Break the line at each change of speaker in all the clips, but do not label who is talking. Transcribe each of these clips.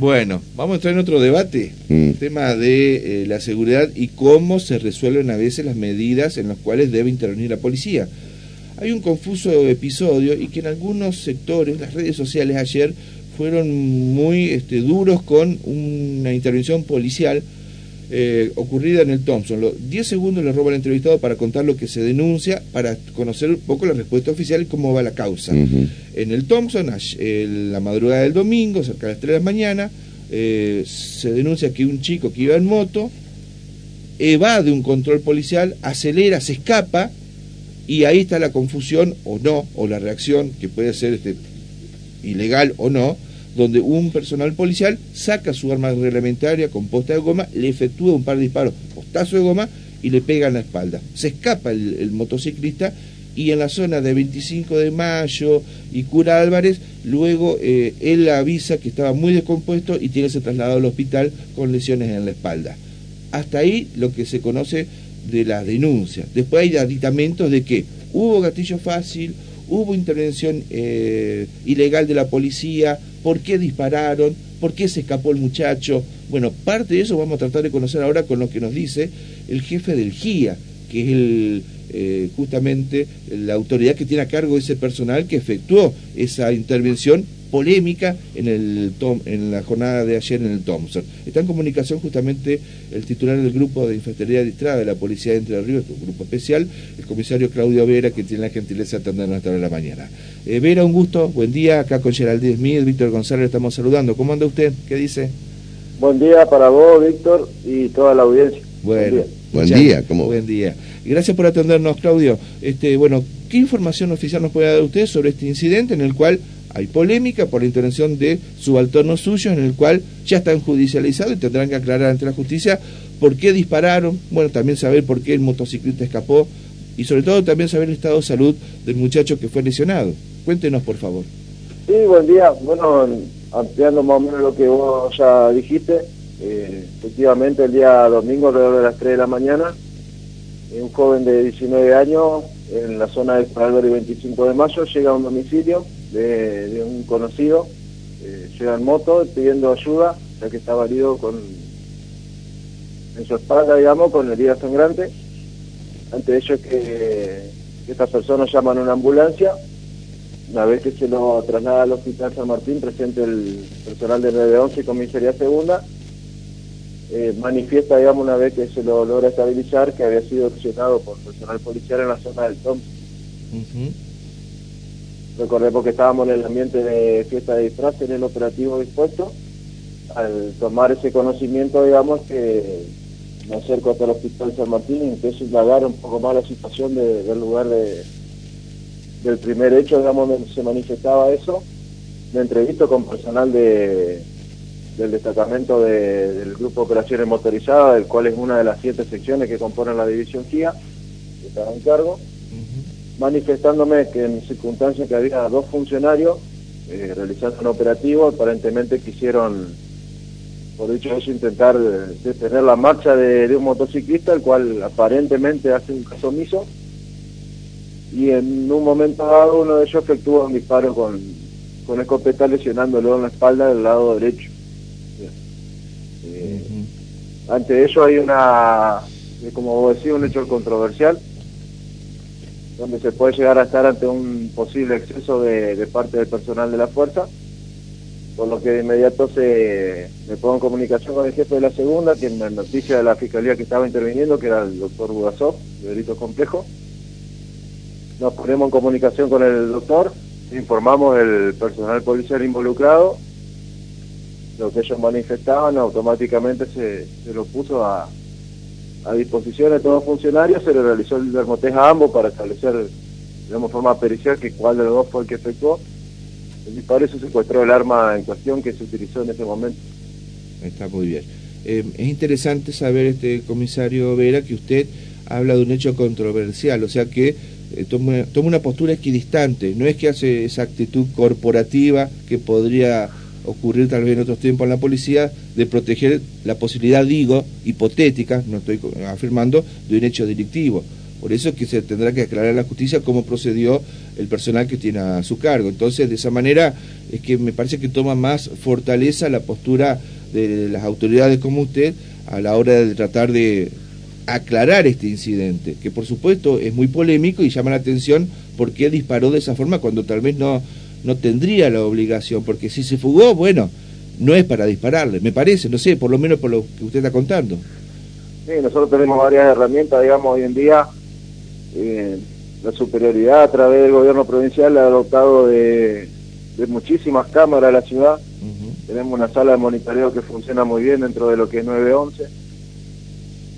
Bueno, vamos a entrar en otro debate,
Mm.
el tema de eh, la seguridad y cómo se resuelven a veces las medidas en las cuales debe intervenir la policía. Hay un confuso episodio y que en algunos sectores, las redes sociales ayer, fueron muy este, duros con una intervención policial eh, ocurrida en el Thompson. Los 10 segundos le roba al entrevistado para contar lo que se denuncia, para conocer un poco la respuesta oficial y cómo va la causa. En el Thompson, en la madrugada del domingo, cerca de las 3 de la mañana, eh, se denuncia que un chico que iba en moto evade un control policial, acelera, se escapa, y ahí está la confusión o no, o la reacción, que puede ser este, ilegal o no, donde un personal policial saca su arma reglamentaria con posta de goma, le efectúa un par de disparos, postazo de goma, y le pega en la espalda. Se escapa el, motociclista y en la zona de 25 de mayo y Cura Álvarez, luego eh, él avisa que estaba muy descompuesto y tiene que ser trasladado al hospital con lesiones en la espalda. Hasta ahí lo que se conoce de la denuncia. Después hay aditamentos de que hubo gatillo fácil, hubo intervención eh, ilegal de la policía, por qué dispararon, por qué se escapó el muchacho. Bueno, parte de eso vamos a tratar de conocer ahora con lo que nos dice el jefe del GIA, que es el, eh, justamente la autoridad que tiene a cargo ese personal que efectuó esa intervención polémica en, el Tom- en la jornada de ayer en el Thompson. Está en comunicación justamente el titular del grupo de infantería distrada de la Policía de Entre Ríos, un grupo especial, el comisario Claudio Vera, que tiene la gentileza de atendernos hasta hora de la mañana. Eh, Vera, un gusto, buen día, acá con Geraldine Smith, Víctor González, le estamos saludando. ¿Cómo anda usted? ¿Qué dice?
Buen día para vos, Víctor, y toda la audiencia.
Bueno,
día.
Buen
muchas-
día, ¿cómo?
Buen día. Gracias por atendernos, Claudio. Este, bueno, ¿qué información oficial nos puede dar usted sobre este incidente en el cual hay polémica por la intervención de subalternos suyos, en el cual ya están judicializados y tendrán que aclarar ante la justicia por qué dispararon, bueno, también saber por qué el motociclista escapó y sobre todo también saber el estado de salud del muchacho que fue lesionado. Cuéntenos, por favor.
Sí, buen día. Bueno, ampliando más o menos lo que vos ya dijiste, eh, efectivamente el día domingo alrededor de las 3 de la mañana, un joven de 19 años en la zona de Álvaro y 25 de mayo llega a un domicilio de, un conocido, eh, llega en moto pidiendo ayuda, ya que estaba herido con en su espalda, digamos, con herida sangrante. Ante ello que, que estas personas llaman a una ambulancia una vez que se lo traslada al Hospital San Martín, presente el personal de 911 y Comisaría Segunda, eh, manifiesta, digamos, una vez que se lo logra estabilizar, que había sido lesionado por personal policial en la zona del Thompson. Recordemos que estábamos en el ambiente de fiesta de disfraz, en el operativo dispuesto. Al tomar ese conocimiento, digamos, que me acerco hasta el Hospital San Martín y empiezo a indagar un poco más la situación de- del lugar de, del primer hecho, digamos, donde se manifestaba eso. Me entrevisto con personal de, del destacamento de- del Grupo Operaciones Motorizadas, del cual es una de las siete secciones que componen la división GIA, que estaba en cargo. Manifestándome que en circunstancias que había dos funcionarios eh, realizando un operativo, aparentemente quisieron, por dicho eso, intentar eh, detener la marcha de, de un motociclista, el cual aparentemente hace un caso omiso, y en un momento dado uno de ellos efectúa un disparo con, con escopeta lesionándolo en la espalda del lado derecho. Eh, ante ello hay una, como vos decís, un hecho controversial, donde se puede llegar a estar ante un posible exceso de, parte del personal de la fuerza, por lo que de inmediato se me pongo en comunicación con el jefe de la segunda, quien me noticia de la fiscalía que estaba interviniendo, que era el doctor Budasov, de delitos complejos. Nos ponemos en comunicación con el doctor, informamos el personal policial involucrado, lo que ellos manifestaban automáticamente se, se lo puso a, a disposición de todos los funcionarios, se le realizó el dermotej a ambos para establecer, digamos, forma pericial que cuál de los dos fue el que efectuó. El disparo se secuestró el arma en cuestión que se utilizó en ese momento.
Está muy bien. Eh, es interesante saber, este comisario Vera, que usted habla de un hecho controversial, o sea que eh, toma, toma una postura equidistante, no es que hace esa actitud corporativa que podría ocurrir tal vez en otros tiempos en la policía, de proteger la posibilidad, digo, hipotética, no estoy afirmando, de un hecho delictivo. Por eso es que se tendrá que aclarar a la justicia cómo procedió el personal que tiene a su cargo. Entonces, de esa manera es que me parece que toma más fortaleza la postura de las autoridades como usted a la hora de tratar de aclarar este incidente, que por supuesto es muy polémico y llama la atención por qué disparó de esa forma cuando tal vez no, no tendría la obligación, porque si se fugó, bueno, no es para dispararle, me parece, no sé, por lo menos por lo que usted está contando.
Sí, nosotros tenemos varias herramientas, digamos, hoy en día. Eh, la superioridad a través del gobierno provincial ha dotado de, muchísimas cámaras a la ciudad. Tenemos una sala de monitoreo que funciona muy bien dentro de lo que es 911.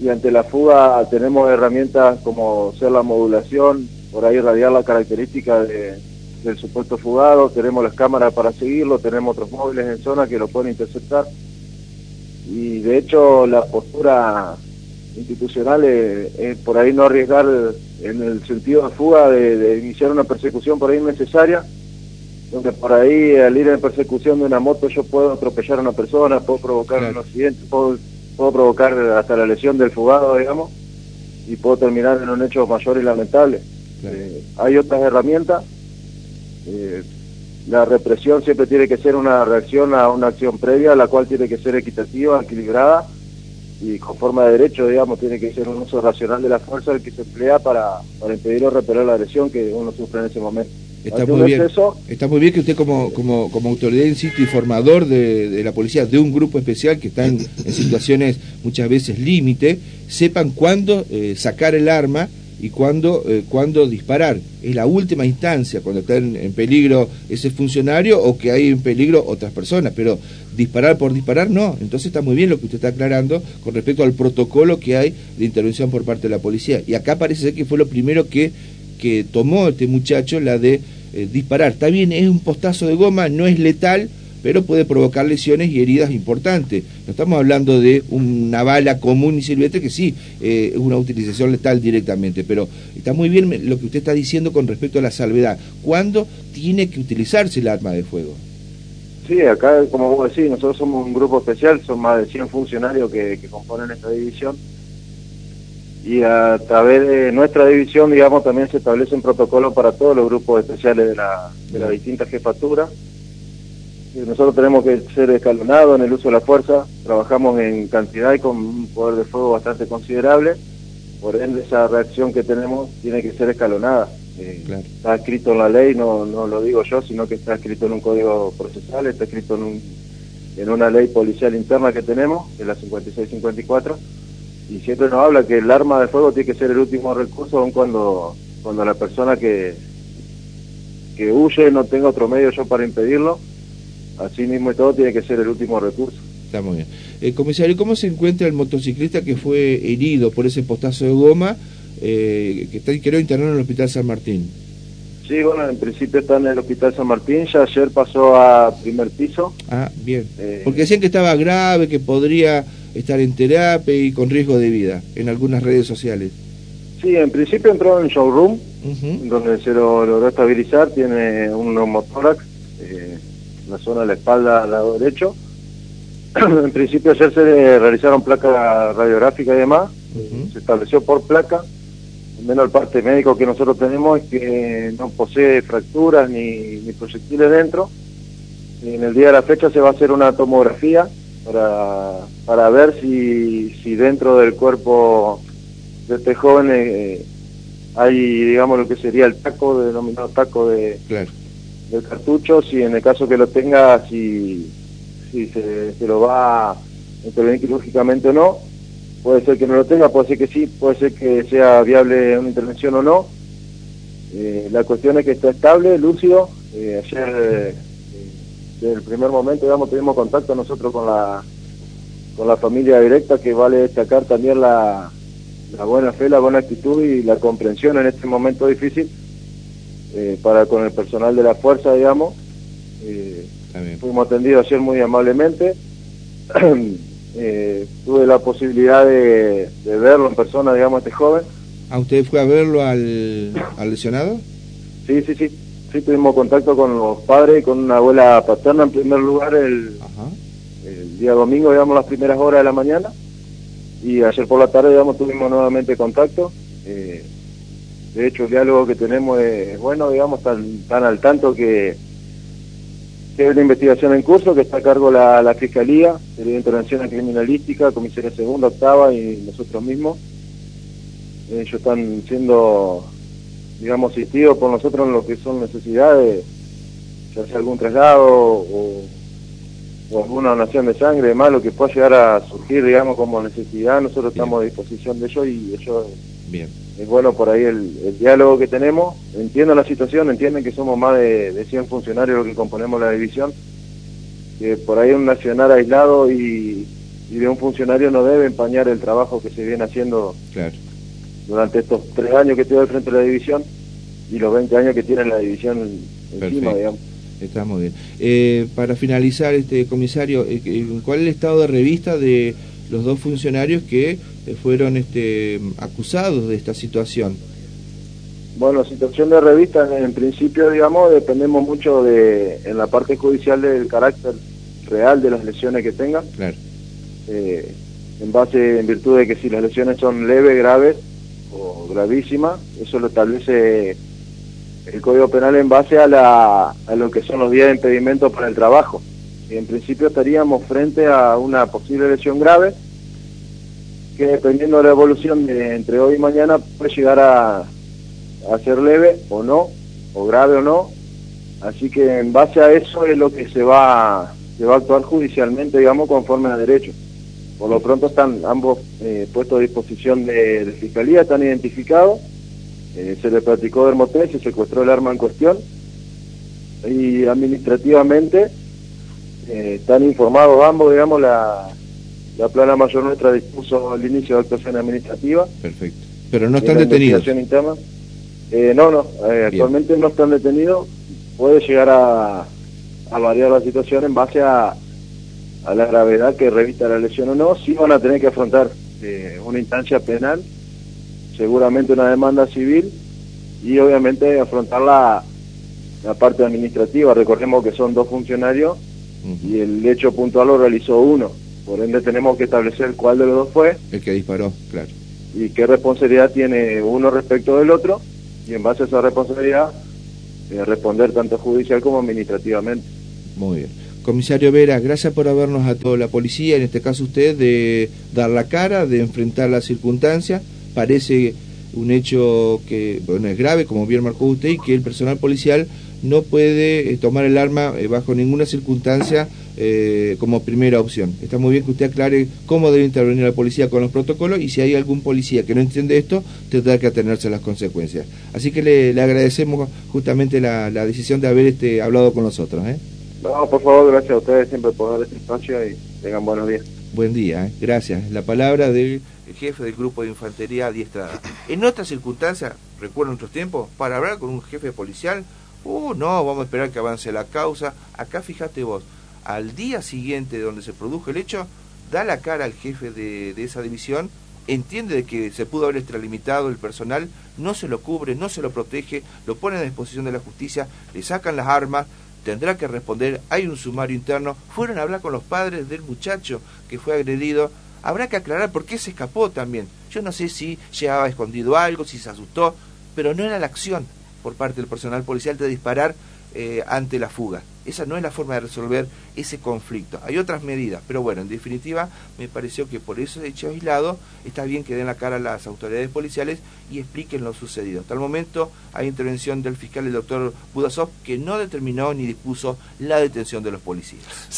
Y ante la fuga tenemos herramientas como ser la modulación, por ahí radiar la característica de, del supuesto fugado, tenemos las cámaras para seguirlo, tenemos otros móviles en zona que lo pueden interceptar. Y de hecho la postura institucional es, por ahí no arriesgar en el sentido de fuga de, iniciar una persecución por ahí innecesaria, donde por ahí al ir en persecución de una moto yo puedo atropellar a una persona, puedo provocar un accidente, puedo, puedo provocar hasta la lesión del fugado, digamos, y puedo terminar en un hecho mayor y lamentable. Eh, hay otras herramientas. Eh, la represión siempre tiene que ser una reacción a una acción previa, la cual tiene que ser equitativa, equilibrada y con forma de derecho, digamos, tiene que ser un uso racional de la fuerza el que se emplea para, para impedir o repeler la agresión que uno sufre en ese momento.
Está muy, bien, está muy bien que usted como, como, como autoridad, insisto, y formador de, de, la policía, de un grupo especial que está en, situaciones muchas veces límite, sepan cuándo eh, sacar el arma y cuándo, eh, disparar. Es la última instancia, cuando está en, peligro ese funcionario o que hay en peligro otras personas, pero disparar por disparar no. Entonces está muy bien lo que usted está aclarando con respecto al protocolo que hay de intervención por parte de la policía. Y acá parece ser que fue lo primero que, que tomó este muchacho, la de eh, disparar. Está bien, es un postazo de goma, no es letal, pero puede provocar lesiones y heridas importantes. No estamos hablando de una bala común y silvestre que sí, eh, es una utilización letal directamente, pero está muy bien lo que usted está diciendo con respecto a la salvedad. ¿Cuándo tiene que utilizarse el arma de fuego?
Sí, acá, como vos decís, nosotros somos un grupo especial, son más de 100 funcionarios que, componen esta división. Y a través de nuestra división, digamos, también se establecen protocolos para todos los grupos especiales de la, de la distinta jefatura nosotros tenemos que ser escalonados en el uso de la fuerza, trabajamos en cantidad y con un poder de fuego bastante considerable, por ende esa reacción que tenemos tiene que ser escalonada. Eh, está escrito en la ley, no, no lo digo yo, sino que está escrito en un código procesal, está escrito en, un, en una ley policial interna que tenemos, que es la 5654, y siempre nos habla que el arma de fuego tiene que ser el último recurso, aun cuando, cuando la persona que, que huye no tenga otro medio yo para impedirlo, así mismo y todo tiene que ser el último recurso.
Está muy bien. Eh, comisario, ¿cómo se encuentra el motociclista que fue herido por ese postazo de goma eh, que está, creo, internado en el Hospital San Martín?
Sí, bueno, en principio está en el Hospital San Martín, ya ayer pasó a primer piso.
Ah, bien. Eh, Porque decían que estaba grave, que podría estar en terapia y con riesgo de vida en algunas redes sociales.
Sí, en principio entró en showroom, donde se lo logró estabilizar, tiene un neumotórax, eh, la zona de la espalda al lado derecho. en principio ayer se realizaron placas radiográficas y demás, se estableció por placa, menos el parte médico que nosotros tenemos es que no posee fracturas ni, ni proyectiles dentro. Y en el día de la fecha se va a hacer una tomografía para, para ver si, si dentro del cuerpo de este joven eh, hay, digamos, lo que sería el taco, denominado taco de, del cartucho, si en el caso que lo tenga, si, si se, lo va a intervenir quirúrgicamente o no. Puede ser que no lo tenga, puede ser que sí, puede ser que sea viable una intervención o no. Eh, la cuestión es que está estable, lúcido. Eh, ayer, eh, desde el primer momento, digamos, tuvimos contacto nosotros con la, con la familia directa, que vale destacar también la, la buena fe, la buena actitud y la comprensión en este momento difícil eh, para con el personal de la fuerza, digamos. Eh, fuimos atendidos ayer muy amablemente. Eh, tuve la posibilidad de, verlo en persona, digamos, este joven.
¿A usted fue a verlo al, lesionado?
Sí, sí, sí. Sí, tuvimos contacto con los padres y con una abuela paterna en primer lugar el, el día domingo, digamos, las primeras horas de la mañana. Y ayer por la tarde, digamos, tuvimos nuevamente contacto. De hecho, el diálogo que tenemos es bueno, digamos, tan, tan al tanto que, que hay una investigación en curso que está a cargo la, la Fiscalía, de Intervención Criminalística, Comisaría Segunda, Octava y nosotros mismos. Ellos están siendo, digamos, asistidos por nosotros en lo que son necesidades, ya sea algún traslado o, o alguna donación de sangre, demás, lo que pueda llegar a surgir, digamos, como necesidad, nosotros estamos a disposición de ello y ellos Bien. Es bueno por ahí el, diálogo que tenemos. Entiendo la situación, entienden que somos más de, de 100 funcionarios los que componemos la división, que por ahí un nacional aislado y, de un funcionario no debe empañar el trabajo que se viene haciendo durante estos tres años que estoy al frente de la división y los 20 años que tiene la división encima, digamos.
Está muy bien. Eh, para finalizar, este comisario, eh, ¿cuál es el estado de revista de los dos funcionarios que eh, fueron este, acusados de esta situación.
Bueno, situación de revista, en, principio, digamos, dependemos mucho de, en la parte judicial del carácter real de las lesiones que tengan. Claro. Eh, en base, en virtud de que si las lesiones son leves, graves o gravísimas, eso lo establece el Código Penal en base a, la, a lo que son los días de impedimento para el trabajo en principio estaríamos frente a una posible lesión grave que dependiendo de la evolución de entre hoy y mañana puede llegar a, a ser leve o no, o grave o no. Así que en base a eso es lo que se va, se va a actuar judicialmente, digamos, conforme a derecho. Por lo pronto están ambos eh, puestos a disposición de, fiscalía, están identificados, eh, se le practicó dermotén, se secuestró el arma en cuestión y administrativamente eh, están informados ambos, digamos, la, la plana mayor nuestra dispuso el inicio de actuación administrativa.
Perfecto. Pero no están detenidos.
Interna. Eh, no, no, eh, actualmente no están detenidos. Puede llegar a, a variar la situación en base a, a la gravedad que revista la lesión o no. Sí van a tener que afrontar una instancia penal, seguramente una demanda civil y obviamente afrontar la, la parte administrativa. Recordemos que son dos funcionarios y el hecho puntual lo realizó uno. Por ende tenemos que establecer cuál de los dos fue.
El que disparó, claro.
Y qué responsabilidad tiene uno respecto del otro y en base a esa responsabilidad eh, responder tanto judicial como administrativamente.
Muy bien. Comisario Vera, gracias por habernos a toda la policía, en este caso usted, de dar la cara, de enfrentar las circunstancias. Parece un hecho que bueno, es grave, como bien marcó usted, y que el personal policial no puede eh, tomar el arma eh, bajo ninguna circunstancia eh, como primera opción. Está muy bien que usted aclare cómo debe intervenir la policía con los protocolos y si hay algún policía que no entiende esto, tendrá que atenerse a las consecuencias. Así que le, agradecemos justamente la, decisión de haber este, hablado con nosotros.
No, por favor, gracias a ustedes siempre por dar esta instancia y tengan buenos días.
Buen día, gracias. La palabra del jefe del grupo de infantería adiestrada. En otras circunstancias, recuerdo otros tiempos, para hablar con un jefe policial, uh, no, vamos a esperar que avance la causa. Acá fíjate vos, al día siguiente de donde se produjo el hecho, da la cara al jefe de, esa división, entiende que se pudo haber extralimitado el personal, no se lo cubre, no se lo protege, lo pone a disposición de la justicia, le sacan las armas, tendrá que responder, hay un sumario interno, fueron a hablar con los padres del muchacho que fue agredido, habrá que aclarar por qué se escapó también. Yo no sé si llevaba escondido algo, si se asustó, pero no era la acción, por parte del personal policial de disparar eh, ante la fuga. Esa no es la forma de resolver ese conflicto. Hay otras medidas, pero bueno, en definitiva me pareció que por ese hecho aislado está bien que den la cara a las autoridades policiales y expliquen lo sucedido. Hasta el momento hay intervención del fiscal, el doctor Budasov, que no determinó ni dispuso la detención de los policías.